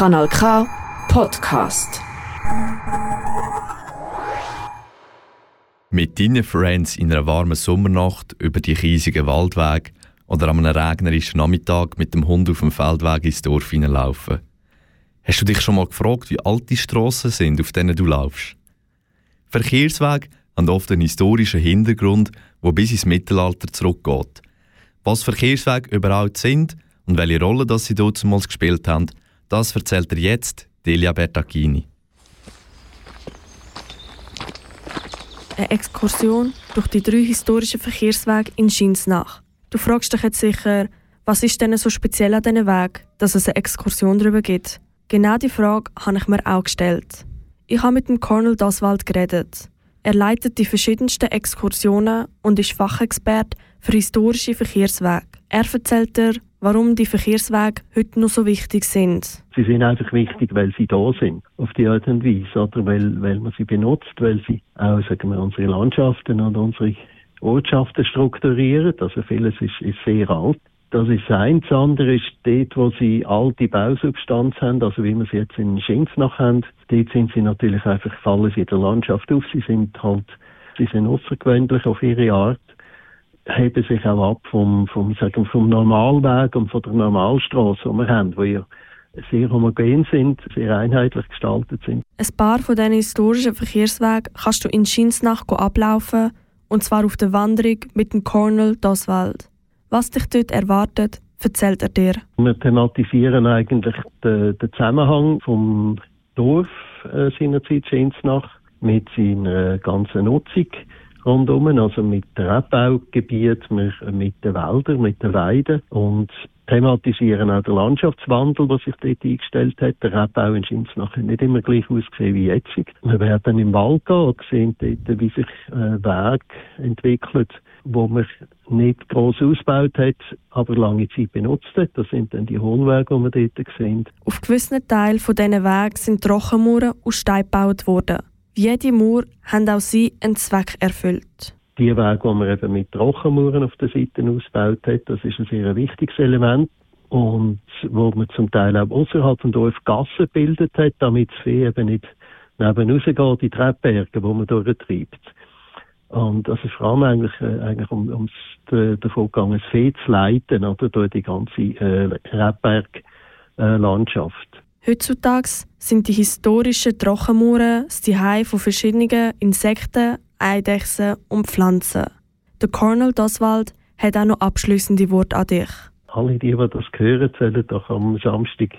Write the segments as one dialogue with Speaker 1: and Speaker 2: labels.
Speaker 1: Kanal K Podcast.
Speaker 2: Mit deinen Friends in einer warmen Sommernacht über die riesigen Waldweg oder an einem regnerischen Nachmittag mit dem Hund auf dem Feldweg ins Dorf hineinlaufen. Hast du dich schon mal gefragt, wie alt die Strassen sind, auf denen du laufst? Verkehrswege haben oft einen historischen Hintergrund, wo bis ins Mittelalter zurückgeht. Was Verkehrswege überhaupt sind und welche Rolle das sie damals gespielt haben, das erzählt er jetzt Delia Bertacchini.
Speaker 3: Eine Exkursion durch die drei historischen Verkehrswege in Schinsnach. Du fragst dich jetzt sicher, was ist denn so speziell an diesen Weg, dass es eine Exkursion darüber gibt? Genau die Frage habe ich mir auch gestellt. Ich habe mit dem Colonel Doswald geredet. Er leitet die verschiedensten Exkursionen und ist Fachexperte für historische Verkehrswege. Er erzählt dir, warum die Verkehrswege heute noch so wichtig sind.
Speaker 4: Sie sind einfach wichtig, weil sie da sind, auf die Art und Weise, oder weil, weil man sie benutzt, weil sie auch, sagen wir, unsere Landschaften und unsere Ortschaften strukturieren. Also vieles ist, ist sehr alt. Das ist eine. Das andere ist dort, wo sie alte Bausubstanz haben, also wie wir sie jetzt in Schinsnach haben. Dort sind sie natürlich einfach, fallen sie in der Landschaft auf. Sie sind halt, sie sind außergewöhnlich auf ihre Art heben sich auch ab vom, vom, sagen, vom Normalweg und von der Normalstraße, die wir haben, die ja sehr homogen sind, sehr einheitlich gestaltet sind.
Speaker 3: Ein paar von diesen historischen Verkehrswegen kannst du in Schinsnach ablaufen, und zwar auf der Wanderung mit dem Cornel Doswald. Was dich dort erwartet, erzählt er dir.
Speaker 4: Wir thematisieren eigentlich den, den Zusammenhang vom Dorf äh, seinerzeit Schinsnach mit seiner ganzen Nutzung rundum, also mit dem Abbaugebiet, mit den Wäldern, mit den Weiden und thematisieren auch den Landschaftswandel, der sich dort eingestellt hat. Der Abbau in Schinsnach hat nicht immer gleich ausgesehen wie jetzt. Wir werden im Wald gehen und sehen dort, wie sich äh, Weg entwickelt, wo man nicht groß ausgebaut hat, aber lange Zeit benutzt hat. Das sind dann die Hohenwege, die wir dort sehen.
Speaker 3: Auf gewissen Teilen von diesen Wegen sind Trockenmauern aus Stein gebaut worden. Jede Mauer haben auch sie einen Zweck erfüllt.
Speaker 4: Die Wege, die man eben mit Trockenmauern auf der Seite ausgebaut hat, das ist ein sehr wichtiges Element. Und wo man zum Teil auch außerhalb von Dorf Gassen gebildet hat, damit das Vieh eben nicht neben rausgeht in die Treppberge, wo man durchtreibt. Und das ist vor allem eigentlich, äh, eigentlich um, ums davon gegangen, das Vieh zu leiten, oder, durch die ganze äh, Rebberglandschaft.
Speaker 3: Heutzutage sind die historischen Trockenmauern das Zuhause von verschiedenen Insekten, Eidechsen und Pflanzen. Der Colonel Doswald hat auch noch abschließende Worte an dich.
Speaker 4: Alle, die, die das hören, sollen doch am Samstag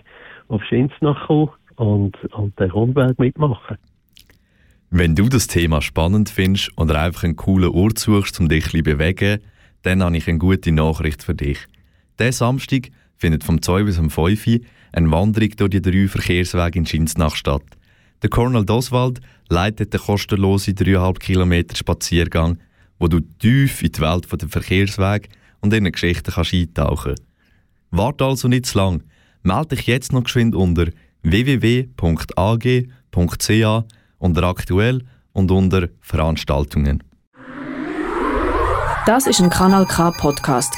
Speaker 4: auf Schinsnach kommen und, und den Rundweg mitmachen.
Speaker 2: Wenn du das Thema spannend findest oder einfach einen coolen Ort suchst, um dich zu bewegen, dann habe ich eine gute Nachricht für dich. Diesen Samstag findet vom 2 bis um 5 Uhr eine Wanderung durch die drei Verkehrswege in Schinsnach statt. Der Colonel Doswald leitet den kostenlosen 3,5 Kilometer Spaziergang, wo du tief in die Welt der Verkehrswege und in Geschichten kannst eintauchen kannst. Warte also nicht zu lang. Melde dich jetzt noch geschwind unter www.ag.ca unter aktuell und unter Veranstaltungen.
Speaker 1: Das ist ein Kanal K Podcast